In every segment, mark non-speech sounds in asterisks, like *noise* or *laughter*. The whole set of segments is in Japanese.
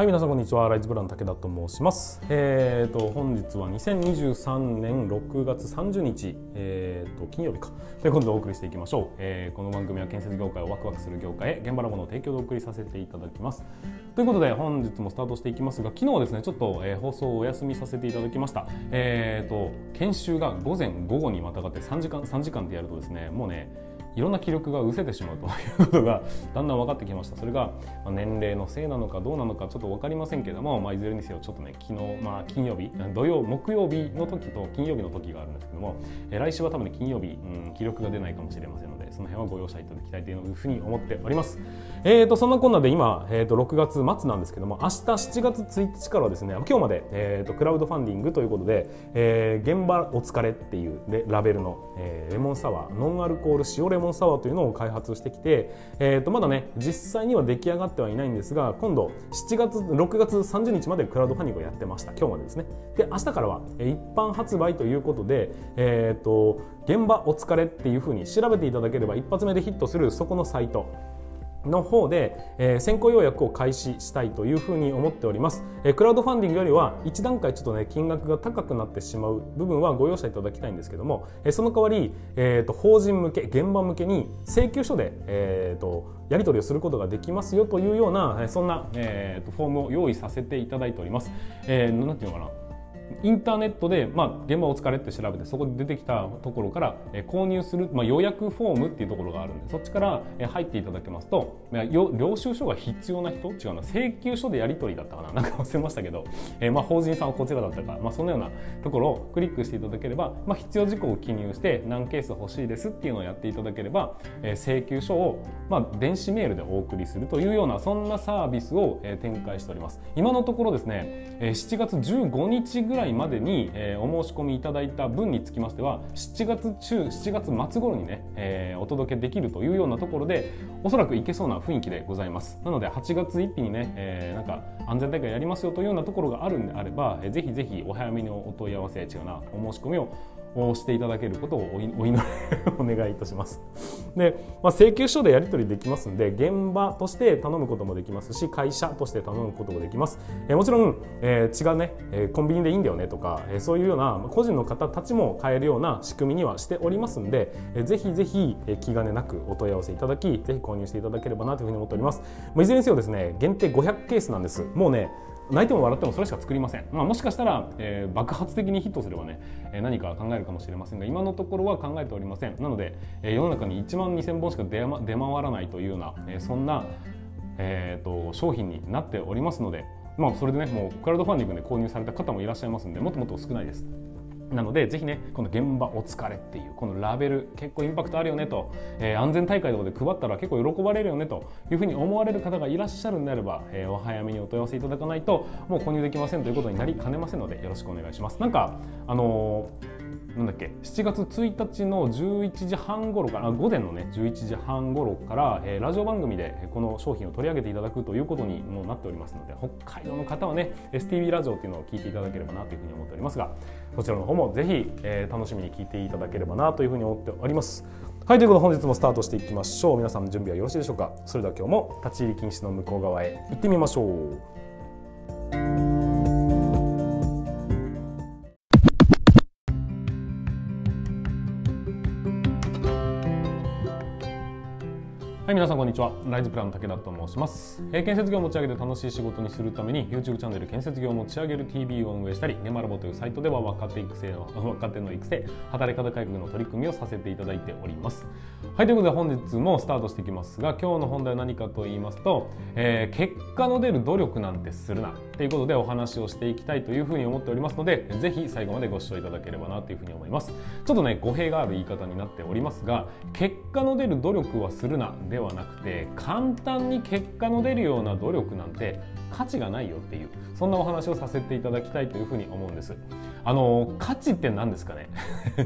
はい皆さんこんにちは。ライズブラン武田と申します。えーと本日は2023年6月30日えーと金曜日か。ということでお送りしていきましょう、えー、この番組は建設業界をワクワクする業界へ現場ラボのを提供でお送りさせていただきます。ということで本日もスタートしていきますが昨日はですねちょっと、えー、放送をお休みさせていただきました。えーと研修が午前午後にまたがって3時間3時間でやるとですねもうねいろんな気力が失せてしまうということがだんだん分かってきましたそれが年齢のせいなのかどうなのかちょっと分かりませんけども、まあ、いずれにせよちょっとね昨日、まあ、金曜日土曜木曜日の時と金曜日の時があるんですけども、え来週は多分ね金曜日、うん、気力が出ないかもしれませんのでその辺はご容赦いただきたいというふうに思っております。えーと、そんなこんなで今、えーと、6月末なんですけども明日7月1日からはですね今日まで、えーと、クラウドファンディングということで、えー、現場お疲れっていうラベルの、えー、レモンサワーノンアルコール塩レモンサワーというのを開発してきて、えー、とまだね実際には出来上がってはいないんですが今度7月6月30日までクラウドファンディングをやってました。今日までですね。で明日からは一般発売ということで、えー、と現場お疲れっていうふうに調べていただければ一発目でヒットするそこのサイト。の方で、え、先行予約を開始したいというふうに思っております、え、クラウドファンディングよりは一段階ちょっとね金額が高くなってしまう部分はご容赦いただきたいんですけども、え、その代わり、えーと、法人向け現場向けに請求書で、えーと、やり取りをすることができますよというようなそんな、えーと、フォームを用意させていただいております、えー、なんていうのかな。インターネットで、まあ、現場お疲れって調べてそこで出てきたところから、え購入する、まあ、予約フォームっていうところがあるんでそっちから、え入っていただけますと領収書が必要な人？違うな請求書でやり取りだったかな？*laughs* なんか忘れましたけど、えまあ、法人さんはこちらだったか、まあ、そのようなところをクリックしていただければ、まあ、必要事項を記入して何ケース欲しいですっていうのをやっていただければ、え請求書を、まあ、電子メールでお送りするというようなそんなサービスを、え展開しております。今のところですね、え7月15日ぐらいまでに、えー、お申し込みいただいた分につきましては7月中7月末頃にね、えー、お届けできるというようなところでおそらくいけそうな雰囲気でございます。なので8月1日にね、えー、なんか安全大会やりますよというようなところがあるんであれば、えー、ぜひぜひお早めにお問い合わせ違うなお申し込みををしていただけることをお祈り *laughs* お願いいたします。で、まあ、請求書でやり取りできますんで現場として頼むこともできますし会社として頼むこともできます。えー、もちろん、えー、違うね、えー、コンビニでいいんだよねとか、えー、そういうような個人の方たちも買えるような仕組みにはしておりますんで、えー、ぜひぜひ、えー、気兼ねなくお問い合わせいただきぜひ購入していただければなというふうに思っております。まあ、いずれにせよですね限定500ケースなんです。もうね泣いても笑ってもそれしか作りません、まあ、もしかしたら、えー、爆発的にヒットすればね、えー、何か考えるかもしれませんが今のところは考えておりませんなので、えー、世の中に1万2000本しか出,、ま、出回らないというような、えー、そんな、えーと、商品になっておりますので、まあ、それでねもうクラウドファンディングで購入された方もいらっしゃいますのでもっともっと少ないです。なのでぜひねこの現場お疲れっていうこのラベル結構インパクトあるよねと、えー、安全大会とかで配ったら結構喜ばれるよねというふうに思われる方がいらっしゃるんであれば、えー、お早めにお問い合わせいただかないともう購入できませんということになりかねませんのでよろしくお願いします。なんかあのーなんだっけ？7月1日の11時半頃から午前のね11時半頃から、えー、ラジオ番組でこの商品を取り上げていただくということにもなっておりますので北海道の方はね STV ラジオっていうのを聞いていただければなというふうに思っておりますがそちらの方もぜひ、えー、楽しみに聞いていただければなというふうに思っております。はいということで本日もスタートしていきましょう。皆さん準備はよろしいでしょうか？それでは今日も立ち入り禁止の向こう側へ行ってみましょう。皆さんこんにちは。ライズプランの武田と申します。え、建設業を持ち上げて楽しい仕事にするために YouTube チャンネル建設業を持ち上げる TV を運営したり、ネマラボというサイトでは若手育成の *laughs* 若手の育成、働き方改革の取り組みをさせていただいております。はい、ということで本日もスタートしていきますが、今日の本題は何かと言いますと、えー、結果の出る努力なんてするなということでお話をしていきたいというふうに思っておりますので、ぜひ最後までご視聴いただければなというふうに思います。ちょっとね、語弊がある言い方になっておりますが、結果の出る努力はするなではなくて簡単に結果の出るような努力なんて価値がないよっていうそんなお話をさせていただきたいというふうに思うんです。あの価値って何ですかね？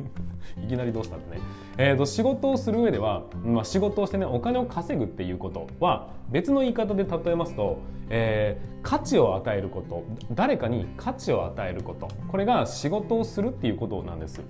*laughs* いきなりどうしたってね、えーと、仕事をする上では、まあ、仕事をしてねお金を稼ぐっていうことは別の言い方で例えますと、えー、価値を与えること誰かに価値を与えること。これが仕事をするっていうことなんです。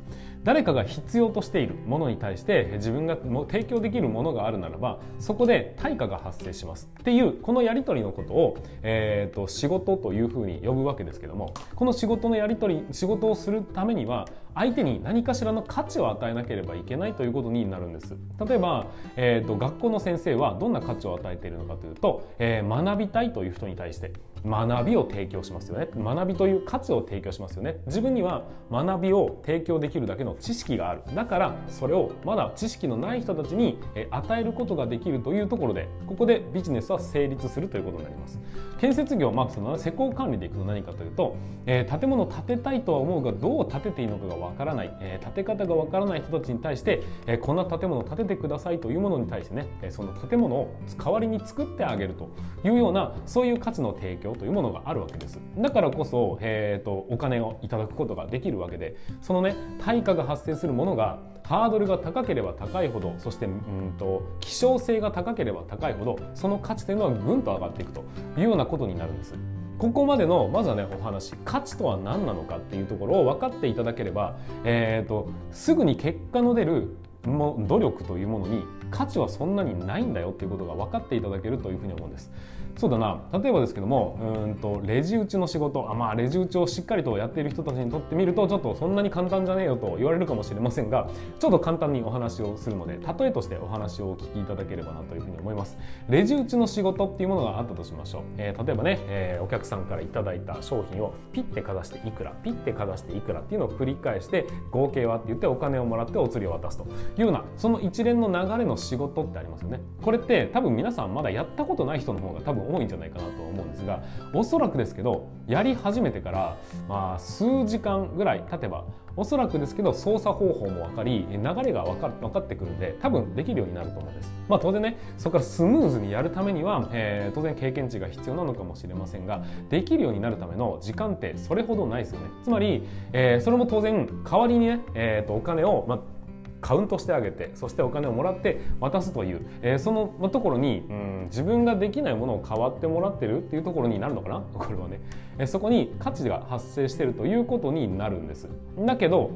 誰かが必要としているものに対して自分が提供できるものがあるならばそこで対価が発生します。っていうこのやり取りのことを、えーと、仕事というふうに呼ぶわけですけどもこの仕事のやり取り仕事をするためには相手に何かしらの価値を与えなければいけないということになるんです。例えば、えーと、学校の先生はどんな価値を与えているのかというと、えー、学びたいという人に対して学びを提供しますよね。学びという価値を提供しますよね。自分には学びを提供できるだけの知識がある。だからそれをまだ知識のない人たちに与えることができるというところでここでビジネスは成立するということになります。建設業、まあ、その施工管理でいくと何かというと、えー、建物を建てたいとは思うがどう建てていいのかがわからない、えー、建て方がわからない人たちに対して、えー、こんな建物を建ててくださいというものに対してねその建物を代わりに作ってあげるというようなそういう価値の提供というものがあるわけですだからこそ、えーと、お金をいただくことができるわけでそのね対価が発生するものがハードルが高ければ高いほどそしてうんと希少性が高ければ高いほどその価値というのはぐんと上がっていくというようなことになるんです。ここまでのまずはねお話価値とは何なのかっていうところを分かっていただければ、えーとすぐに結果の出るも努力というものに価値はそんなにないんだよっていうことが分かっていただけるというふうに思うんです。そうだな。例えばですけどもうんとレジ打ちの仕事。あまあレジ打ちをしっかりとやっている人たちにとってみるとちょっとそんなに簡単じゃねえよと言われるかもしれませんがちょっと簡単にお話をするので例えとしてお話をお聞きいただければなというふうに思います。レジ打ちの仕事っていうものがあったとしましょう、えー、例えばね、えー、お客さんからいただいた商品をピッてかざしていくらピッてかざしていくらっていうのを繰り返して合計はって言ってお金をもらってお釣りを渡すというようなその一連の流れの仕事ってありますよね。これって多分皆さんまだやったことない人の方が多分多いんじゃないかなと思うんですがおそらくですけどやり始めてからまあ数時間ぐらい経てばおそらくですけど操作方法も分かり流れが分か分かってくるんで多分できるようになると思うんです。まあ当然ねそこからスムーズにやるためには、えー、当然経験値が必要なのかもしれませんができるようになるための時間ってそれほどないですよね。つまり、えー、それも当然代わりにね、えー、とお金を、まあカウントしてあげてそしてお金をもらって渡すという、えー、そのところに、うん、自分ができないものを代わってもらってるっていうところになるのかな？*laughs* これはね、えー、そこに価値が発生してるということになるんです。だけど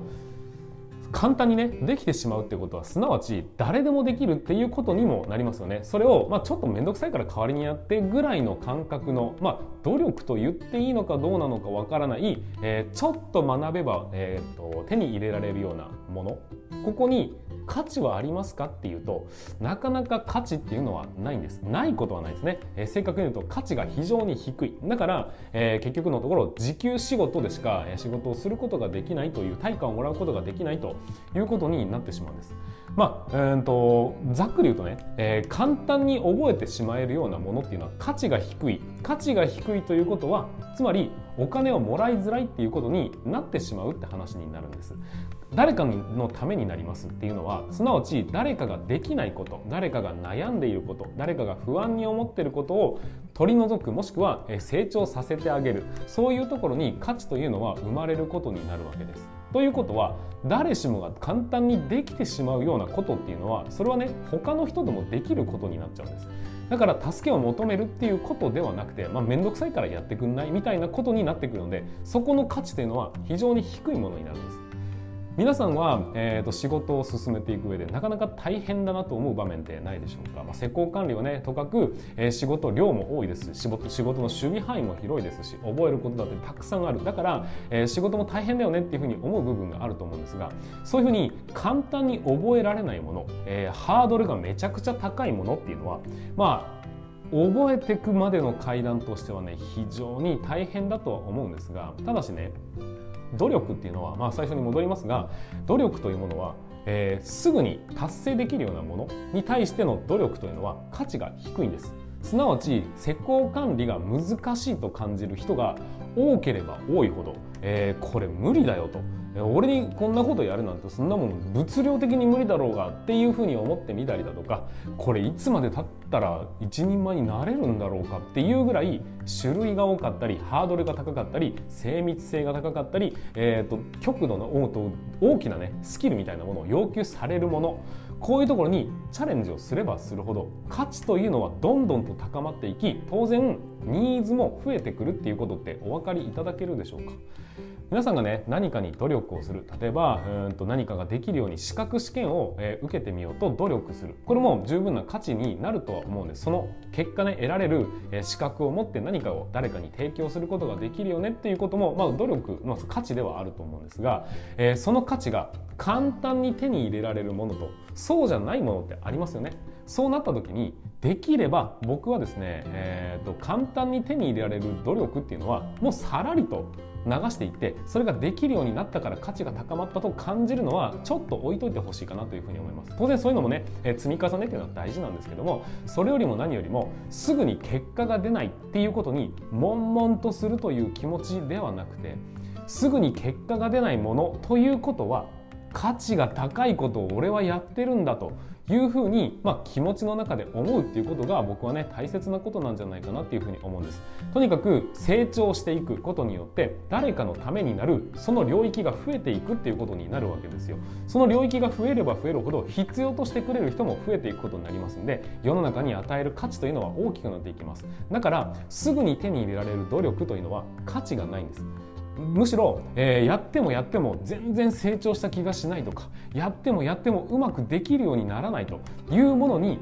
簡単にねできてしまうってことはすなわち誰でもできるっていうことにもなりますよね。それを、まあ、ちょっと面倒くさいから代わりにやってぐらいの感覚の、まあ、努力と言っていいのかどうなのかわからない、えー、ちょっと学べば、えーと手に入れられるようなもの。ここに価値はありますかっていうとなかなか価値っていうのはないんです。ないことはないですね、えー、正確に言うと価値が非常に低い。だから、えー、結局のところ時給仕事でしか仕事をすることができないという対価をもらうことができないということになってしまうんです。まあ、えーと、ざっくり言うとね、えー、簡単に覚えてしまえるようなものっていうのは価値が低い。価値が低いということはつまりお金をもらいづらいっていうことになってしまうって話になるんです。誰かのためになりますっていうのはすなわち誰かができないこと誰かが悩んでいること誰かが不安に思っていることを取り除くもしくは成長させてあげる。そういうところに価値というのは生まれることになるわけです。ということは誰しもが簡単にできてしまうようなことっていうのはそれはね他の人でもできることになっちゃうんです。だから助けを求めるっていうことではなくて、まあ、面倒くさいからやってくんないみたいなことになってくるのでそこの価値っていうのは非常に低いものになるんです。皆さんは、えーと、仕事を進めていく上でなかなか大変だなと思う場面ってないでしょうか、まあ、施工管理はねとかく、えー、仕事量も多いですし仕事仕事の守備範囲も広いですし覚えることだってたくさんある。だから、えー、仕事も大変だよねっていうふうに思う部分があると思うんですがそういうふうに簡単に覚えられないもの、えー、ハードルがめちゃくちゃ高いものっていうのはまあ覚えていくまでの階段としてはね非常に大変だとは思うんですがただしね努力っていうのは、まあ、最初に戻りますが努力というものは、えー、すぐに達成できるようなものに対しての努力というのは価値が低いんです。すなわち施工管理が難しいと感じる人が多ければ多いほど、えー、これ無理だよと。俺にこんなことやるなんてそんなもん物量的に無理だろうがっていうふうに思ってみたりだとかこれいつまでたったら一人前になれるんだろうかっていうぐらい種類が多かったりハードルが高かったり精密性が高かったり、えーと、極度の大きなねスキルみたいなものを要求されるもの。こういうところにチャレンジをすればするほど価値というのはどんどんと高まっていき当然ニーズも増えてくるっていうことってお分かりいただけるでしょうか？皆さんがね何かに努力をする。例えばうんと何かができるように資格試験を、えー、受けてみようと努力する。これも十分な価値になるとは思うんです。その結果ね得られる、えー、資格を持って何かを誰かに提供することができるよねっていうことも、まあ、努力の価値ではあると思うんですが、えー、その価値が簡単に手に入れられるものとそうじゃないものってありますよね。そうなった時にできれば僕はですね、えーと、簡単に手に入れられる努力っていうのはもうさらりと流していってそれができるようになったから価値が高まったと感じるのはちょっと置いといてほしいかなというふうに思います。当然そういうのもね、え積み重ねっていうのは大事なんですけどもそれよりも何よりもすぐに結果が出ないっていうことに悶々とするという気持ちではなくてすぐに結果が出ないものということは価値が高いことを俺はやってるんだというふうに、まあ、気持ちの中で思うっていうことが僕はね大切なことなんじゃないかなっていうふうに思うんです。とにかく成長していくことによって誰かのためになるその領域が増えていくっていうことになるわけですよ。その領域が増えれば増えるほど必要としてくれる人も増えていくことになりますんで世の中に与える価値というのは大きくなっていきます。だからすぐに手に入れられる努力というのは価値がないんです。むしろ、えー、やってもやっても全然成長した気がしないとかやってもやってもうまくできるようにならないというものに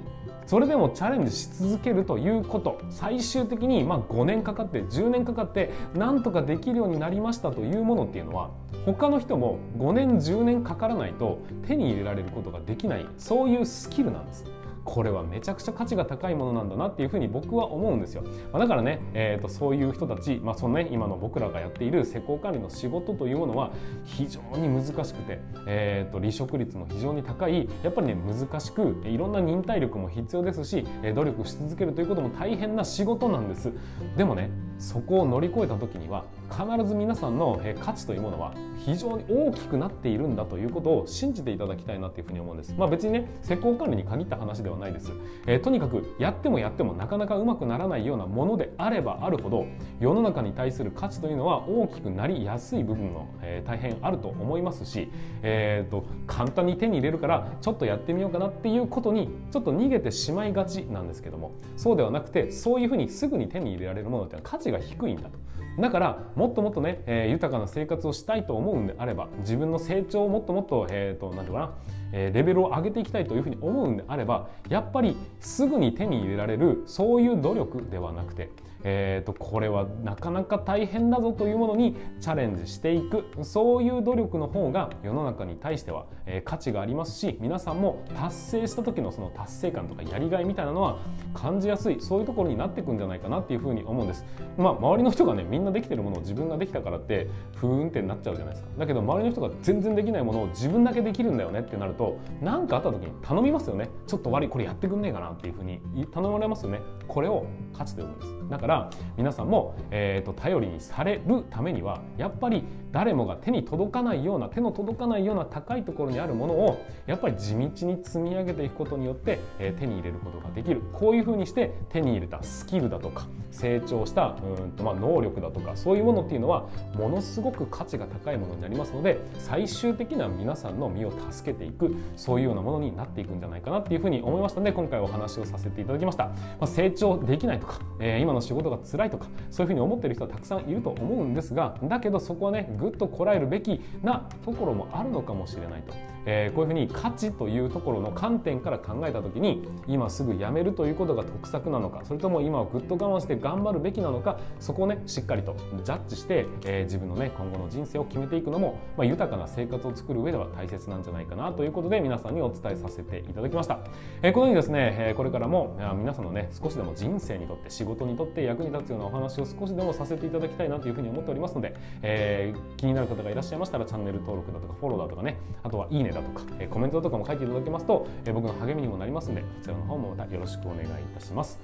それでもチャレンジし続けるということ最終的にま5年かかって10年かかってなんとかできるようになりましたというものっていうのは他の人も5年10年かからないと手に入れられることができないそういうスキルなんです。これはめちゃくちゃ価値が高いものなんだなっていうふうに僕は思うんですよ、まあ、だからね、えーと、そういう人たち、まあそのね、今の僕らがやっている施工管理の仕事というものは非常に難しくて、えーと、離職率も非常に高いやっぱりね難しくいろんな忍耐力も必要ですし努力し続けるということも大変な仕事なんです。でもねそこを乗り越えた時には必ず皆さんの価値というものは非常に大きくなっているんだということを信じていただきたいなというふうに思うんです。まあ、別にね施工管理に限った話ではないです、えー、とにかくやってもやってもなかなかうまくならないようなものであればあるほど世の中に対する価値というのは大きくなりやすい部分の、えー、大変あると思いますし、えーと、簡単に手に入れるからちょっとやってみようかなっていうことにちょっと逃げてしまいがちなんですけどもそうではなくてそういうふうにすぐに手に入れられるものっていうのは価値が低いんだと。だからもっともっとね、えー、豊かな生活をしたいと思うんであれば自分の成長をもっともっと,、えーと、なんていうかなえレベルを上げていきたいというふうに思うんであればやっぱりすぐに手に入れられるそういう努力ではなくてえーと、これはなかなか大変だぞというものにチャレンジしていくそういう努力の方が世の中に対しては、えー、価値がありますし皆さんも達成した時のその達成感とかやりがいみたいなのは感じやすいそういうところになっていくんじゃないかなっていうふうに思うんです。まあ、周りの人がねみんなできてるものを自分ができたからってふーんってなっちゃうじゃないですか。だけど周りの人が全然できないものを自分だけできるんだよねってなると何かあった時に頼みますよね。ちょっと悪いこれやってくんねえかなっていうふうに頼まれますよね。これを価値と呼ぶんです。だから皆さんも、えーと、頼りにされるためにはやっぱり誰もが手に届かないような手の届かないような高いところにあるものをやっぱり地道に積み上げていくことによって、えー、手に入れることができる。こういうふうにして手に入れたスキルだとか成長したうんと、まあ、能力だとかそういうものっていうのはものすごく価値が高いものになりますので最終的には皆さんの身を助けていくそういうようなものになっていくんじゃないかなっていうふうに思いましたので今回お話をさせていただきました、まあ、成長できないとか、えー、今の仕事が辛いとかそういうふうに思ってる人はたくさんいると思うんですがだけどそこはねぐっとこらえるべきなところもあるのかもしれないと、えー、こういうふうに価値というところの観点から考えた時に今すぐやめるということが得策なのかそれとも今はぐっと我慢して頑張るべきなのかそこをねしっかりとジャッジして、えー、自分のね今後の人生を決めていくのも、まあ、豊かな生活を作る上では大切なんじゃないかなということで皆さんにお伝えさせていただきました、えー、このようにですね、えこれからも皆さんのね少しでも人生にとって仕事にとって役に立つようなお話を少しでもさせていただきたいなというふうに思っておりますので、え、気になる方がいらっしゃいましたらチャンネル登録だとかフォローだとかねあとはいいねだとか、コメントとかも書いていただけますと、僕の励みにもなりますのでこちらの方もまたよろしくお願いいたします。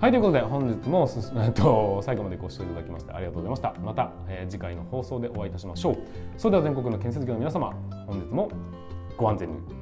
はいということで本日もすす、*laughs* と、最後までご視聴いただきましてありがとうございました。また、え次回の放送でお会いいたしましょう。それでは全国の建設業の皆様本日もご安全に。